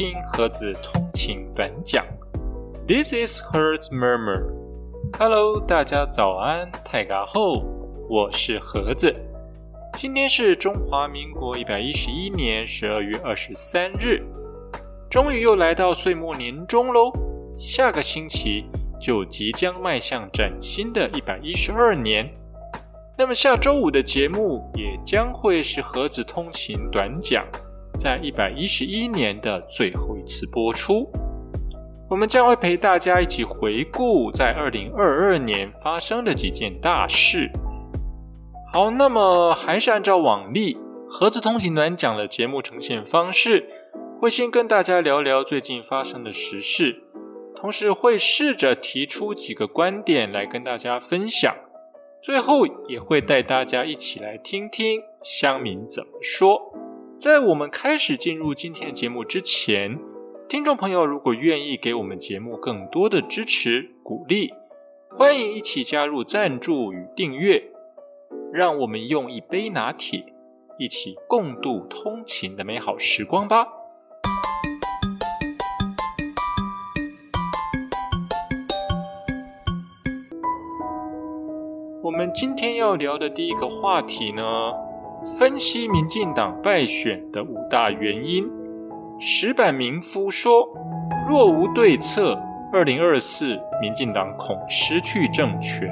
听盒子通勤短讲。This is Hertz Murmur。Hello，大家早安，泰嘎后，我是盒子。今天是中华民国一百一十一年十二月二十三日，终于又来到岁末年终喽。下个星期就即将迈向崭新的一百一十二年。那么下周五的节目也将会是盒子通勤短讲。在一百一十一年的最后一次播出，我们将会陪大家一起回顾在二零二二年发生的几件大事。好，那么还是按照往例，盒子通勤短讲的节目呈现方式，会先跟大家聊聊最近发生的时事，同时会试着提出几个观点来跟大家分享，最后也会带大家一起来听听乡民怎么说。在我们开始进入今天的节目之前，听众朋友如果愿意给我们节目更多的支持鼓励，欢迎一起加入赞助与订阅，让我们用一杯拿铁一起共度通勤的美好时光吧。我们今天要聊的第一个话题呢？分析民进党败选的五大原因，石板明夫说：若无对策，二零二四民进党恐失去政权。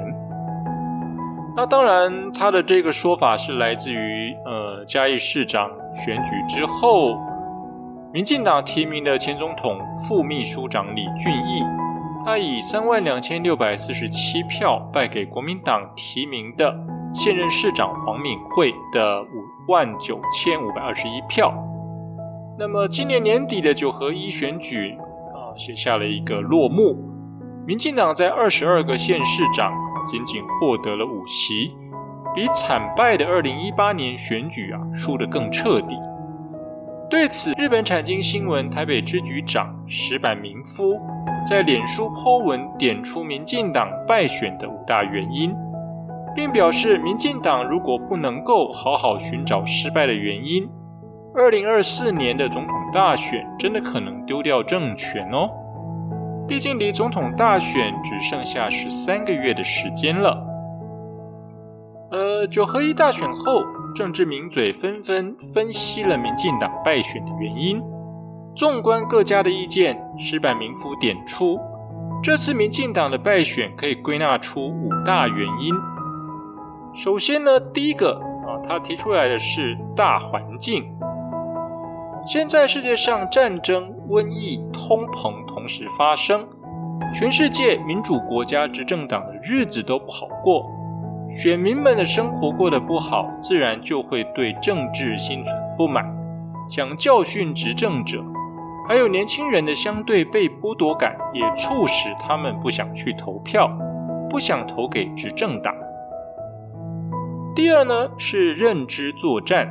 那当然，他的这个说法是来自于呃嘉义市长选举之后，民进党提名的前总统副秘书长李俊毅，他以三万两千六百四十七票败给国民党提名的。现任市长黄敏惠的五万九千五百二十一票。那么今年年底的九合一选举啊，写下了一个落幕。民进党在二十二个县市长仅仅获得了五席，比惨败的二零一八年选举啊输得更彻底。对此，日本产经新闻台北支局长石坂明夫在脸书 po 文点出民进党败选的五大原因。并表示，民进党如果不能够好好寻找失败的原因，二零二四年的总统大选真的可能丢掉政权哦。毕竟离总统大选只剩下十三个月的时间了。呃，九合一大选后，政治名嘴纷纷分析了民进党败选的原因。纵观各家的意见，石板民夫点出，这次民进党的败选可以归纳出五大原因。首先呢，第一个啊，他提出来的是大环境。现在世界上战争、瘟疫、通膨同时发生，全世界民主国家执政党的日子都不好过，选民们的生活过得不好，自然就会对政治心存不满，想教训执政者。还有年轻人的相对被剥夺感，也促使他们不想去投票，不想投给执政党。第二呢是认知作战，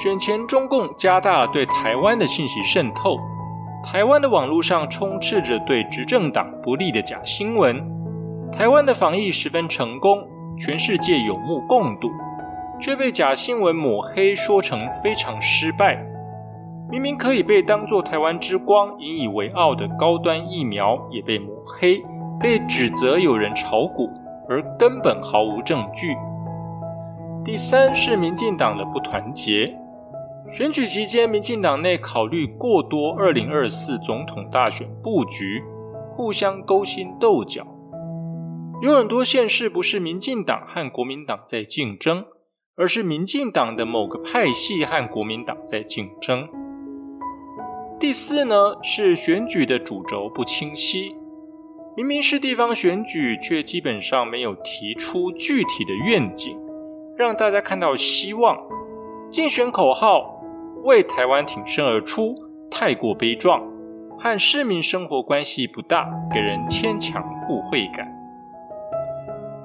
选前中共加大对台湾的信息渗透，台湾的网络上充斥着对执政党不利的假新闻，台湾的防疫十分成功，全世界有目共睹，却被假新闻抹黑，说成非常失败。明明可以被当作台湾之光引以为傲的高端疫苗，也被抹黑，被指责有人炒股。而根本毫无证据。第三是民进党的不团结。选举期间，民进党内考虑过多，二零二四总统大选布局，互相勾心斗角。有很多县市不是民进党和国民党在竞争，而是民进党的某个派系和国民党在竞争。第四呢，是选举的主轴不清晰。明明是地方选举，却基本上没有提出具体的愿景，让大家看到希望。竞选口号“为台湾挺身而出”太过悲壮，和市民生活关系不大，给人牵强附会感。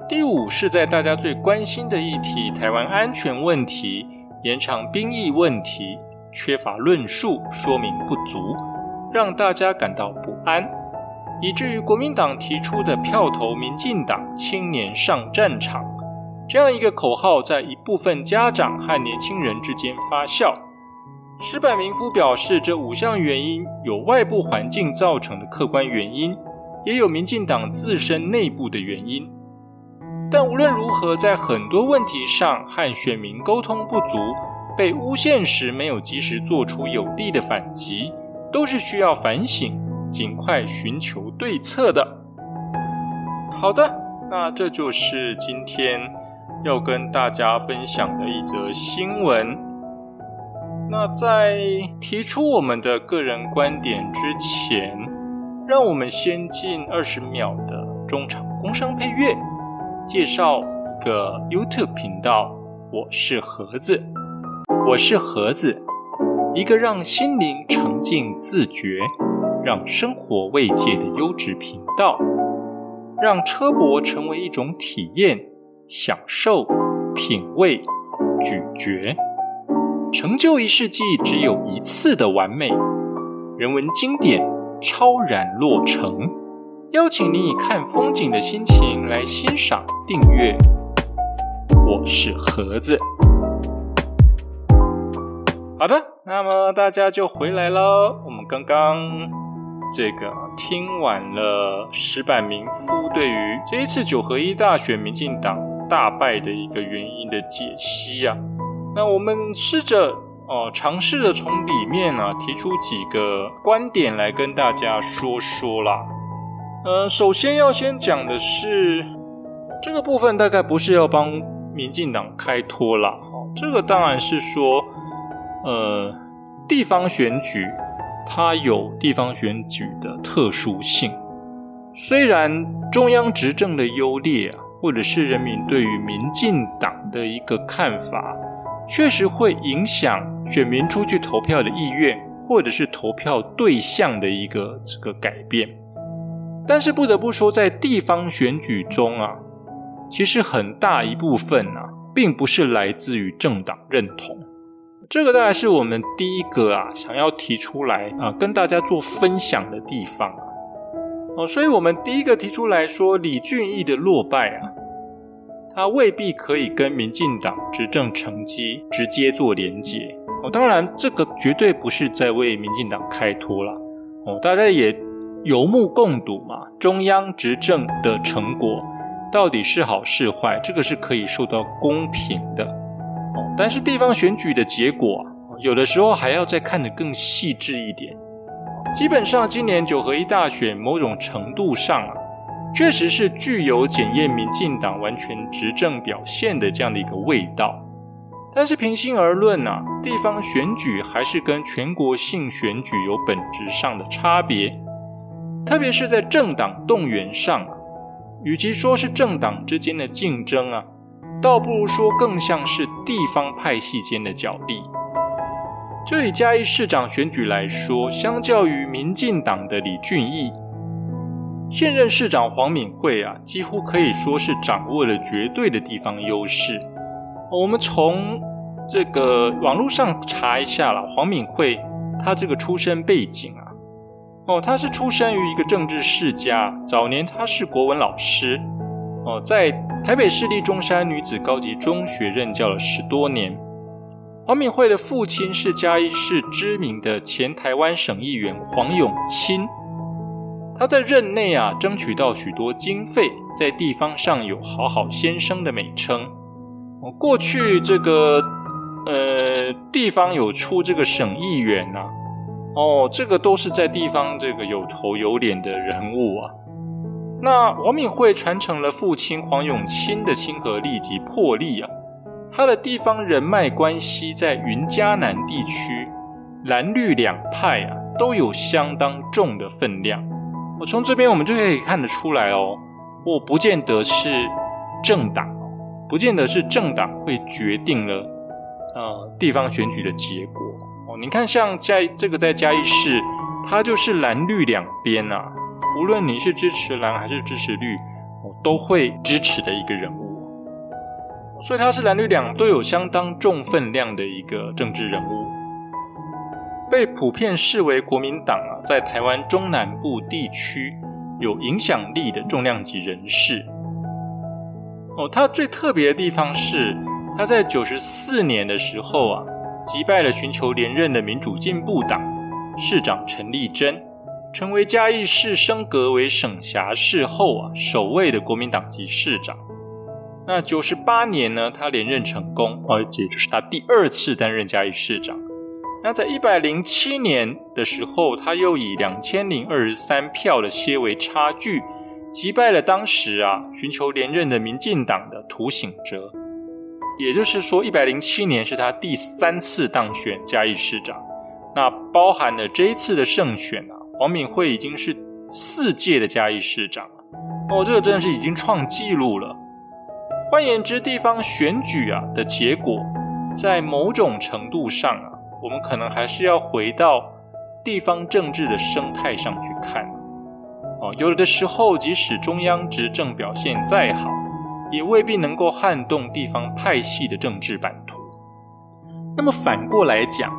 第五是在大家最关心的议题——台湾安全问题、延长兵役问题，缺乏论述说明不足，让大家感到不安。以至于国民党提出的“票投民进党，青年上战场”这样一个口号，在一部分家长和年轻人之间发酵，石柏明夫表示，这五项原因有外部环境造成的客观原因，也有民进党自身内部的原因。但无论如何，在很多问题上和选民沟通不足、被诬陷时没有及时做出有力的反击，都是需要反省、尽快寻求对策的。好的，那这就是今天要跟大家分享的一则新闻。那在提出我们的个人观点之前，让我们先进二十秒的中场工商配乐，介绍一个 YouTube 频道。我是盒子，我是盒子，一个让心灵沉静自觉、让生活慰藉的优质频道，让车博成为一种体验、享受、品味、咀嚼。成就一世纪只有一次的完美，人文经典超然落成。邀请你以看风景的心情来欣赏、订阅。我是盒子。好的，那么大家就回来了。我们刚刚这个听完了石板明夫对于这一次九合一大选民进党大败的一个原因的解析啊。那我们试着哦，尝试着从里面呢提出几个观点来跟大家说说啦。呃，首先要先讲的是这个部分，大概不是要帮民进党开脱啦。哦，这个当然是说，呃，地方选举它有地方选举的特殊性，虽然中央执政的优劣啊，或者是人民对于民进党的一个看法。确实会影响选民出去投票的意愿，或者是投票对象的一个这个改变。但是不得不说，在地方选举中啊，其实很大一部分啊，并不是来自于政党认同。这个大概是我们第一个啊，想要提出来啊，跟大家做分享的地方啊。哦，所以我们第一个提出来说，李俊毅的落败啊。他未必可以跟民进党执政成绩直接做连结哦，当然这个绝对不是在为民进党开脱了哦，大家也有目共睹嘛，中央执政的成果到底是好是坏，这个是可以受到公平的但是地方选举的结果，有的时候还要再看得更细致一点，基本上今年九合一大选某种程度上啊。确实是具有检验民进党完全执政表现的这样的一个味道，但是平心而论啊，地方选举还是跟全国性选举有本质上的差别，特别是在政党动员上啊，与其说是政党之间的竞争啊，倒不如说更像是地方派系间的角力。就以嘉义市长选举来说，相较于民进党的李俊毅。现任市长黄敏惠啊，几乎可以说是掌握了绝对的地方优势。我们从这个网络上查一下了，黄敏惠她这个出身背景啊，哦，她是出生于一个政治世家，早年她是国文老师，哦，在台北市立中山女子高级中学任教了十多年。黄敏惠的父亲是嘉义市知名的前台湾省议员黄永清。他在任内啊，争取到许多经费，在地方上有“好好先生”的美称。过去这个呃地方有出这个省议员呐，哦，这个都是在地方这个有头有脸的人物啊。那王敏惠传承了父亲黄永清的亲和力及魄力啊，他的地方人脉关系在云嘉南地区蓝绿两派啊都有相当重的分量。我从这边我们就可以看得出来哦，我不见得是政党，不见得是政党会决定了呃地方选举的结果哦。你看，像在这个在嘉义市，它就是蓝绿两边呐，无论你是支持蓝还是支持绿，我都会支持的一个人物，所以他是蓝绿两都有相当重分量的一个政治人物。被普遍视为国民党啊，在台湾中南部地区有影响力的重量级人士。哦，他最特别的地方是，他在九十四年的时候啊，击败了寻求连任的民主进步党市长陈丽珍，成为嘉义市升格为省辖市后啊首位的国民党籍市长。那九十八年呢，他连任成功，而且就是他第二次担任嘉义市长。那在一百零七年的时候，他又以两千零二十三票的些微差距，击败了当时啊寻求连任的民进党的涂醒哲。也就是说，一百零七年是他第三次当选嘉义市长。那包含了这一次的胜选啊，黄敏惠已经是四届的嘉义市长了。哦，这个真的是已经创纪录了。换言之，地方选举啊的结果，在某种程度上啊。我们可能还是要回到地方政治的生态上去看哦。有的时候，即使中央执政表现再好，也未必能够撼动地方派系的政治版图。那么反过来讲，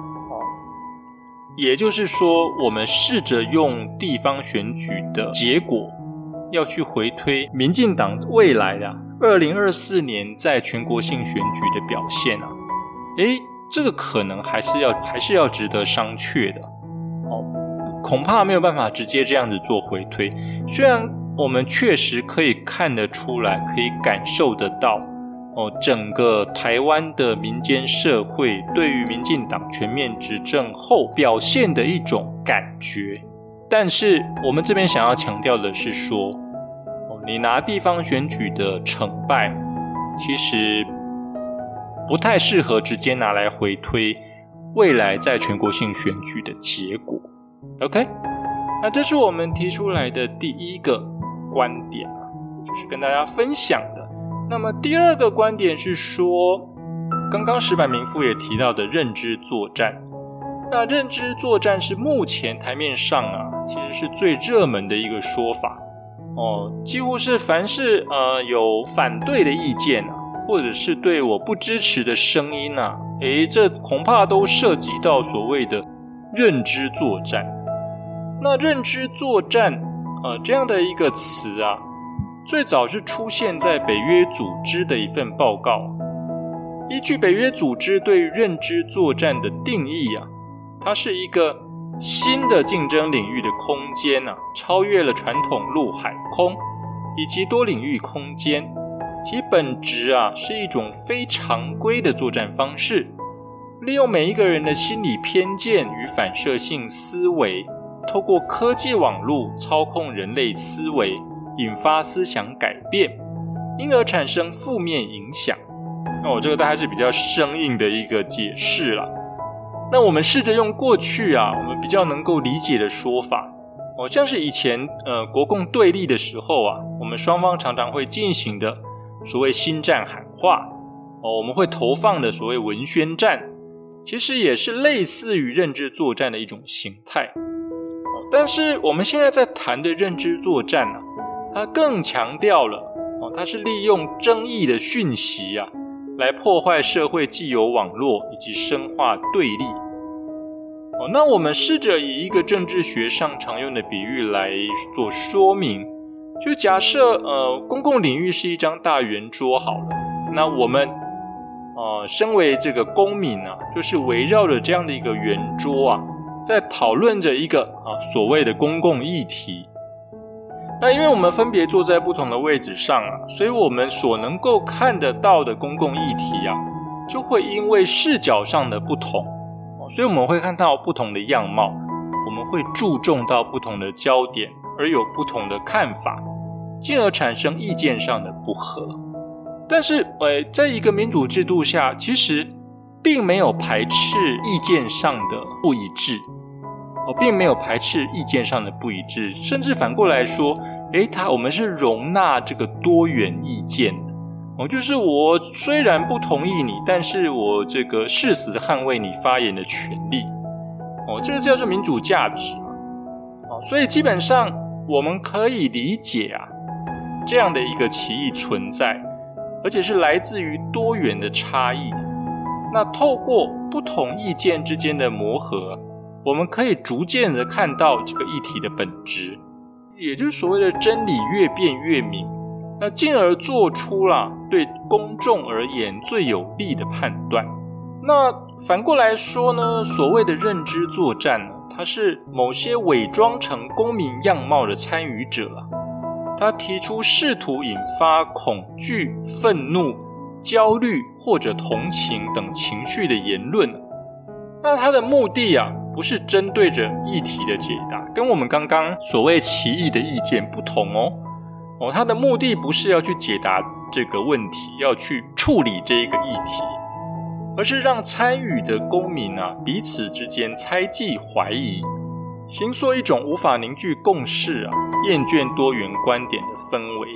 也就是说，我们试着用地方选举的结果，要去回推民进党未来的二零二四年在全国性选举的表现啊，诶。这个可能还是要还是要值得商榷的，哦，恐怕没有办法直接这样子做回推。虽然我们确实可以看得出来，可以感受得到，整个台湾的民间社会对于民进党全面执政后表现的一种感觉，但是我们这边想要强调的是说，哦，你拿地方选举的成败，其实。不太适合直接拿来回推未来在全国性选举的结果。OK，那这是我们提出来的第一个观点啊，就是跟大家分享的。那么第二个观点是说，刚刚石板明夫也提到的认知作战。那认知作战是目前台面上啊，其实是最热门的一个说法哦，几乎是凡是呃有反对的意见啊。或者是对我不支持的声音呐，诶，这恐怕都涉及到所谓的认知作战。那认知作战，呃，这样的一个词啊，最早是出现在北约组织的一份报告。依据北约组织对认知作战的定义啊，它是一个新的竞争领域的空间呐，超越了传统陆海空以及多领域空间。其本质啊是一种非常规的作战方式，利用每一个人的心理偏见与反射性思维，透过科技网络操控人类思维，引发思想改变，因而产生负面影响。那我这个大概是比较生硬的一个解释了。那我们试着用过去啊我们比较能够理解的说法，哦，像是以前呃国共对立的时候啊，我们双方常常会进行的。所谓新战喊话哦，我们会投放的所谓文宣战，其实也是类似于认知作战的一种形态。但是我们现在在谈的认知作战呢，它更强调了哦，它是利用争议的讯息啊，来破坏社会既有网络以及深化对立。哦，那我们试着以一个政治学上常用的比喻来做说明。就假设，呃，公共领域是一张大圆桌好了，那我们，呃，身为这个公民啊，就是围绕着这样的一个圆桌啊，在讨论着一个啊所谓的公共议题。那因为我们分别坐在不同的位置上啊，所以我们所能够看得到的公共议题啊，就会因为视角上的不同，所以我们会看到不同的样貌，我们会注重到不同的焦点，而有不同的看法。进而产生意见上的不合，但是，呃，在一个民主制度下，其实并没有排斥意见上的不一致，哦，并没有排斥意见上的不一致，甚至反过来说，诶，他我们是容纳这个多元意见的，哦，就是我虽然不同意你，但是我这个誓死捍卫你发言的权利，哦，这个叫做民主价值嘛，哦，所以基本上我们可以理解啊。这样的一个歧义存在，而且是来自于多元的差异。那透过不同意见之间的磨合，我们可以逐渐的看到这个议题的本质，也就是所谓的真理越辩越明。那进而做出了对公众而言最有利的判断。那反过来说呢，所谓的认知作战呢，它是某些伪装成公民样貌的参与者啊，他提出试图引发恐惧、愤怒、焦虑或者同情等情绪的言论。那他的目的啊，不是针对着议题的解答，跟我们刚刚所谓奇异的意见不同哦。哦，他的目的不是要去解答这个问题，要去处理这一个议题。而是让参与的公民啊彼此之间猜忌、怀疑，形塑一种无法凝聚共识啊、厌倦多元观点的氛围。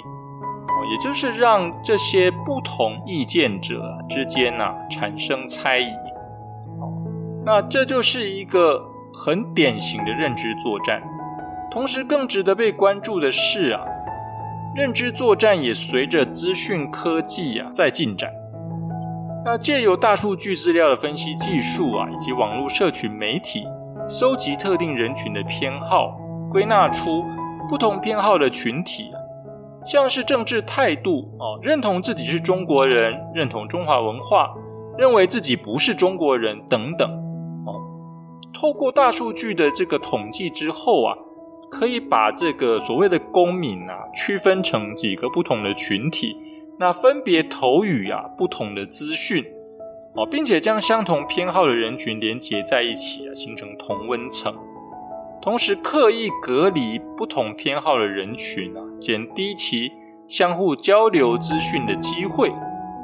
哦，也就是让这些不同意见者之间啊产生猜疑。那这就是一个很典型的认知作战。同时，更值得被关注的是啊，认知作战也随着资讯科技啊在进展。那借由大数据资料的分析技术啊，以及网络社群媒体收集特定人群的偏好，归纳出不同偏好的群体，像是政治态度啊，认同自己是中国人，认同中华文化，认为自己不是中国人等等。透过大数据的这个统计之后啊，可以把这个所谓的公民啊，区分成几个不同的群体。那分别投予啊不同的资讯哦，并且将相同偏好的人群连接在一起啊，形成同温层。同时刻意隔离不同偏好的人群啊，减低其相互交流资讯的机会，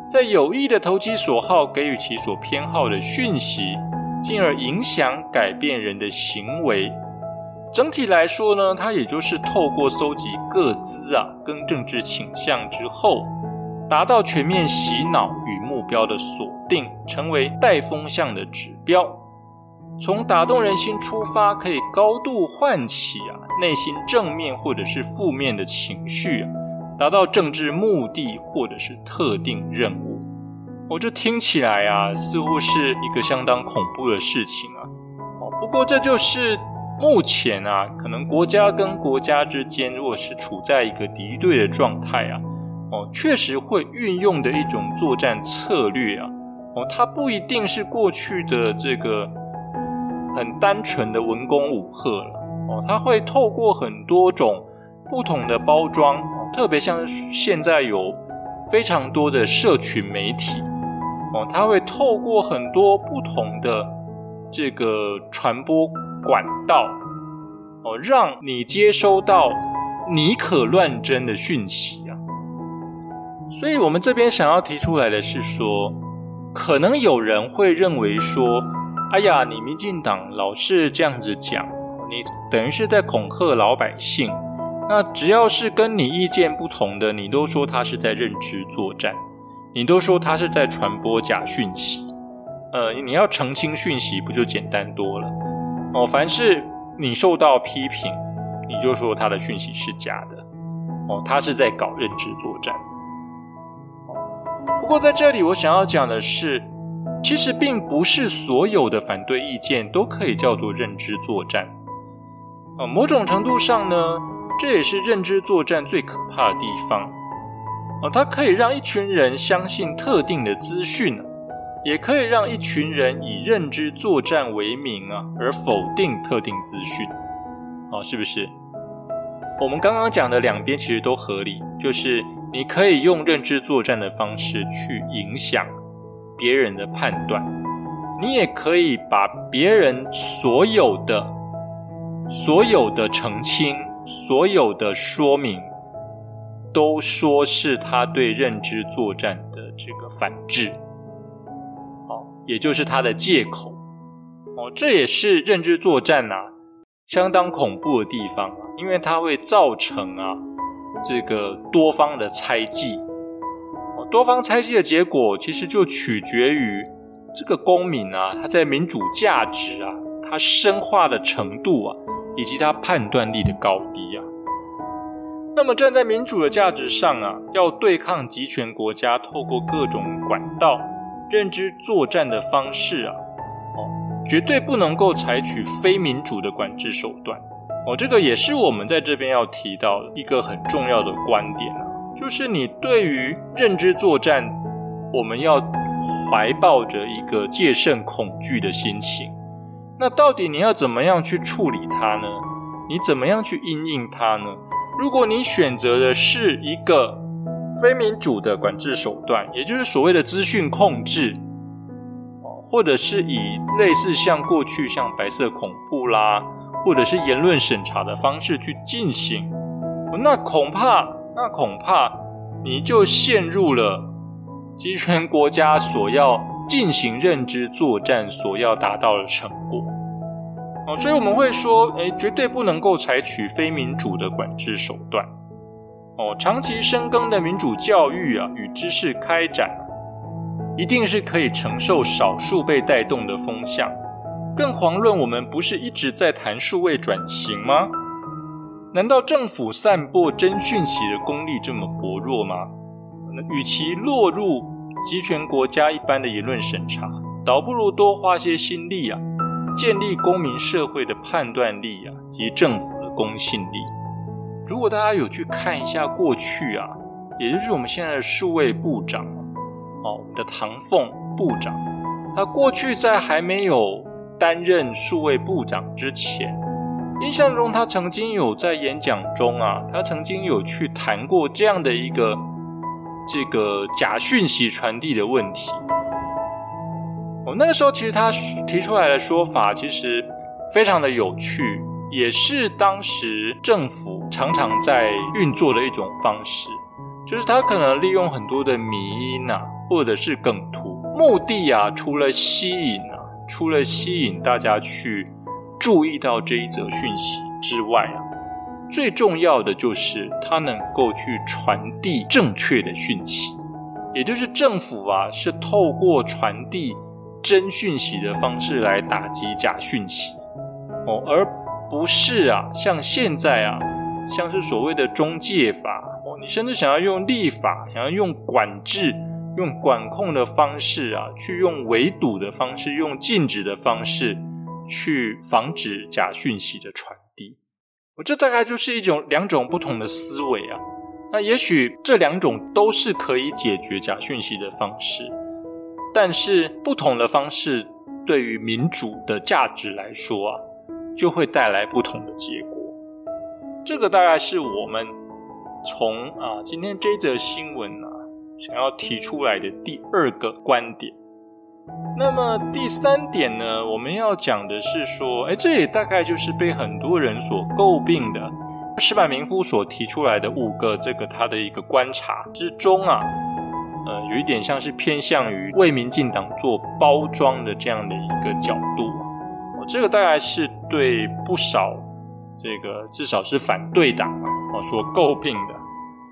在有意的投其所好，给予其所偏好的讯息，进而影响改变人的行为。整体来说呢，它也就是透过搜集各资啊跟政治倾向之后。达到全面洗脑与目标的锁定，成为带风向的指标。从打动人心出发，可以高度唤起啊内心正面或者是负面的情绪，达到政治目的或者是特定任务。我这听起来啊，似乎是一个相当恐怖的事情啊。哦，不过这就是目前啊，可能国家跟国家之间，如果是处在一个敌对的状态啊。哦，确实会运用的一种作战策略啊！哦，它不一定是过去的这个很单纯的文攻武赫了。哦，它会透过很多种不同的包装，特别像现在有非常多的社群媒体，哦，它会透过很多不同的这个传播管道，哦，让你接收到你可乱真的讯息啊。所以，我们这边想要提出来的是说，可能有人会认为说，哎呀，你民进党老是这样子讲，你等于是在恐吓老百姓。那只要是跟你意见不同的，你都说他是在认知作战，你都说他是在传播假讯息。呃，你要澄清讯息，不就简单多了？哦，凡是你受到批评，你就说他的讯息是假的。哦，他是在搞认知作战。不过在这里，我想要讲的是，其实并不是所有的反对意见都可以叫做认知作战。啊，某种程度上呢，这也是认知作战最可怕的地方。啊，它可以让一群人相信特定的资讯，也可以让一群人以认知作战为名啊，而否定特定资讯。啊，是不是？我们刚刚讲的两边其实都合理，就是。你可以用认知作战的方式去影响别人的判断，你也可以把别人所有的、所有的澄清、所有的说明，都说是他对认知作战的这个反制，哦，也就是他的借口，哦，这也是认知作战呐相当恐怖的地方啊，因为它会造成啊。这个多方的猜忌，多方猜忌的结果，其实就取决于这个公民啊，他在民主价值啊，他深化的程度啊，以及他判断力的高低啊。那么站在民主的价值上啊，要对抗集权国家，透过各种管道、认知作战的方式啊，哦，绝对不能够采取非民主的管制手段。哦，这个也是我们在这边要提到的一个很重要的观点啊，就是你对于认知作战，我们要怀抱着一个戒慎恐惧的心情。那到底你要怎么样去处理它呢？你怎么样去应应它呢？如果你选择的是一个非民主的管制手段，也就是所谓的资讯控制，哦，或者是以类似像过去像白色恐怖啦，或者是言论审查的方式去进行，那恐怕，那恐怕你就陷入了集权国家所要进行认知作战所要达到的成果。所以我们会说，哎，绝对不能够采取非民主的管制手段。哦，长期深耕的民主教育啊，与知识开展，一定是可以承受少数被带动的风向。更遑论我们不是一直在谈数位转型吗？难道政府散播真讯息的功力这么薄弱吗？那与其落入集权国家一般的言论审查，倒不如多花些心力啊。建立公民社会的判断力啊，及政府的公信力。如果大家有去看一下过去啊，也就是我们现在的数位部长哦，我们的唐凤部长，他过去在还没有担任数位部长之前，印象中他曾经有在演讲中啊，他曾经有去谈过这样的一个这个假讯息传递的问题。哦，那个时候其实他提出来的说法其实非常的有趣，也是当时政府常常在运作的一种方式，就是他可能利用很多的迷因啊，或者是梗图，目的啊，除了吸引啊，除了吸引大家去注意到这一则讯息之外啊，最重要的就是他能够去传递正确的讯息，也就是政府啊是透过传递。真讯息的方式来打击假讯息，哦，而不是啊，像现在啊，像是所谓的中介法，哦，你甚至想要用立法，想要用管制、用管控的方式啊，去用围堵的方式、用禁止的方式去防止假讯息的传递。我这大概就是一种两种不同的思维啊。那也许这两种都是可以解决假讯息的方式。但是不同的方式对于民主的价值来说啊，就会带来不同的结果。这个大概是我们从啊今天这则新闻啊想要提出来的第二个观点。那么第三点呢，我们要讲的是说，哎，这也大概就是被很多人所诟病的，石板民夫所提出来的五个这个他的一个观察之中啊。呃，有一点像是偏向于为民进党做包装的这样的一个角度，哦，这个大概是对不少这个至少是反对党啊，所诟病的。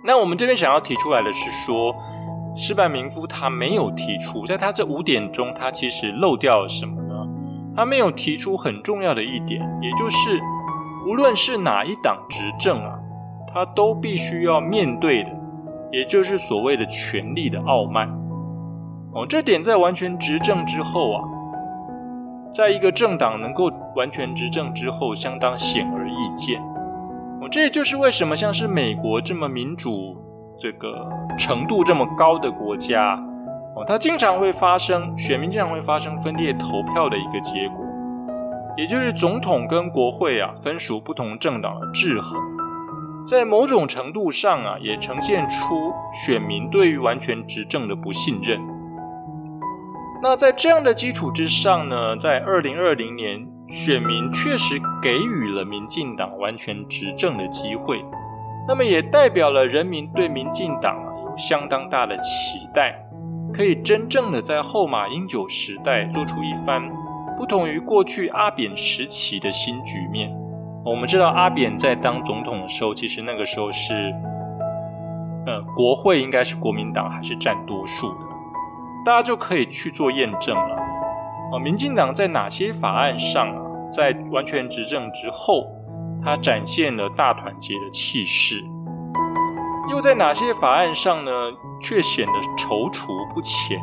那我们这边想要提出来的是说，失败民夫他没有提出，在他这五点中，他其实漏掉了什么呢？他没有提出很重要的一点，也就是无论是哪一党执政啊，他都必须要面对的。也就是所谓的权力的傲慢，哦，这点在完全执政之后啊，在一个政党能够完全执政之后，相当显而易见。哦，这也就是为什么像是美国这么民主、这个程度这么高的国家，哦，它经常会发生选民经常会发生分裂投票的一个结果，也就是总统跟国会啊分属不同政党的制衡。在某种程度上啊，也呈现出选民对于完全执政的不信任。那在这样的基础之上呢，在二零二零年，选民确实给予了民进党完全执政的机会，那么也代表了人民对民进党啊有相当大的期待，可以真正的在后马英九时代做出一番不同于过去阿扁时期的新局面。我们知道阿扁在当总统的时候，其实那个时候是，呃，国会应该是国民党还是占多数的，大家就可以去做验证了。啊，民进党在哪些法案上啊，在完全执政之后，它展现了大团结的气势，又在哪些法案上呢，却显得踌躇不前？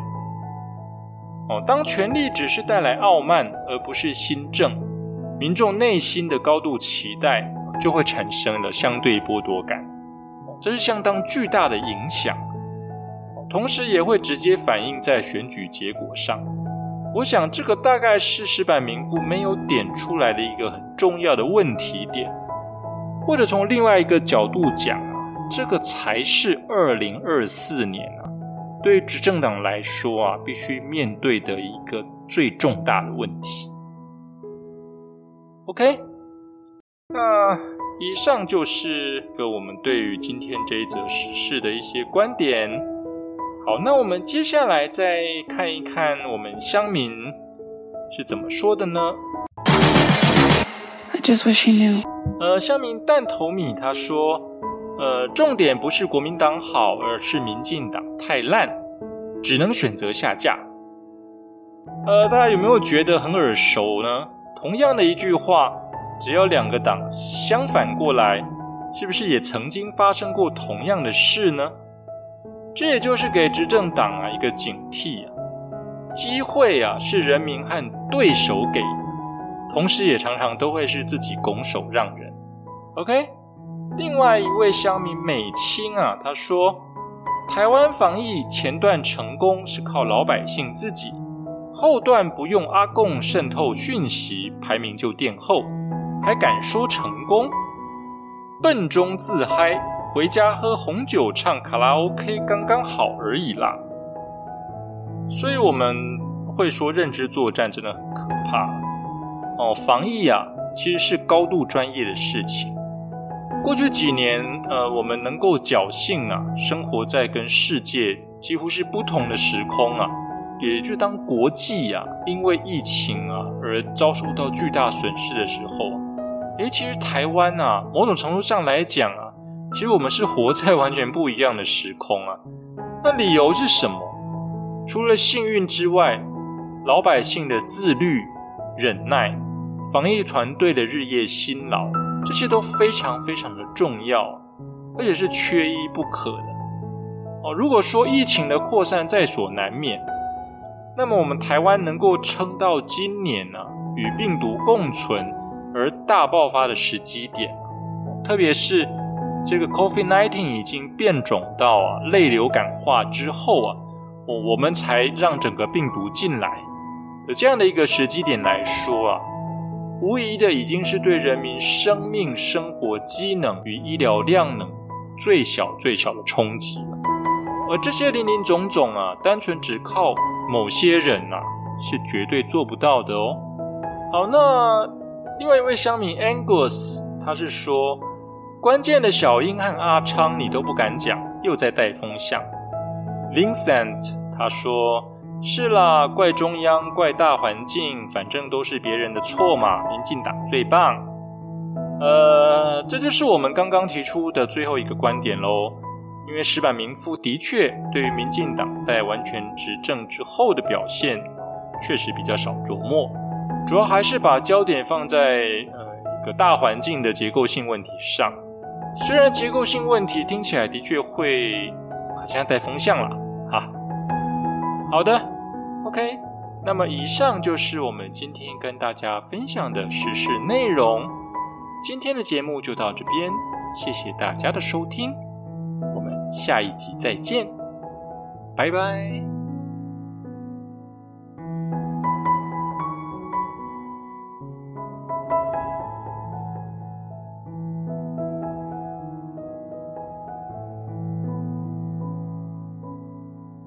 哦，当权力只是带来傲慢，而不是新政。民众内心的高度期待，就会产生了相对剥夺感，这是相当巨大的影响。同时也会直接反映在选举结果上。我想这个大概是石板民夫没有点出来的一个很重要的问题点，或者从另外一个角度讲啊，这个才是二零二四年啊，对执政党来说啊，必须面对的一个最重大的问题。OK，那以上就是个我们对于今天这一则时事的一些观点。好，那我们接下来再看一看我们乡民是怎么说的呢？I just wish you knew。呃，乡民蛋头米他说，呃，重点不是国民党好，而是民进党太烂，只能选择下架。呃，大家有没有觉得很耳熟呢？同样的一句话，只要两个党相反过来，是不是也曾经发生过同样的事呢？这也就是给执政党啊一个警惕啊，机会啊是人民和对手给，同时也常常都会是自己拱手让人。OK，另外一位乡民美清啊，他说，台湾防疫前段成功是靠老百姓自己。后段不用阿贡渗透讯息，排名就垫后，还敢说成功？笨中自嗨，回家喝红酒唱卡拉 OK 刚刚好而已啦。所以我们会说认知作战真的很可怕哦。防疫啊，其实是高度专业的事情。过去几年，呃，我们能够侥幸啊，生活在跟世界几乎是不同的时空啊。也就当国际啊，因为疫情啊而遭受到巨大损失的时候，诶，其实台湾啊，某种程度上来讲啊，其实我们是活在完全不一样的时空啊。那理由是什么？除了幸运之外，老百姓的自律、忍耐，防疫团队的日夜辛劳，这些都非常非常的重要，而且是缺一不可的。哦，如果说疫情的扩散在所难免。那么我们台湾能够撑到今年呢，与病毒共存而大爆发的时机点，特别是这个 COVID-19 已经变种到啊类流感化之后啊，我我们才让整个病毒进来，有这样的一个时机点来说啊，无疑的已经是对人民生命、生活机能与医疗量能最小最小的冲击了。而这些林林总总啊，单纯只靠某些人呐，是绝对做不到的哦。好，那另外一位乡民 Angus，他是说，关键的小英和阿昌你都不敢讲，又在带风向。Vincent 他说，是啦，怪中央，怪大环境，反正都是别人的错嘛，民进党最棒。呃，这就是我们刚刚提出的最后一个观点喽。因为石板民夫的确对于民进党在完全执政之后的表现，确实比较少琢磨，主要还是把焦点放在呃一个大环境的结构性问题上。虽然结构性问题听起来的确会很像带风向了，哈。好的，OK，那么以上就是我们今天跟大家分享的实事内容。今天的节目就到这边，谢谢大家的收听。下一集再见，拜拜。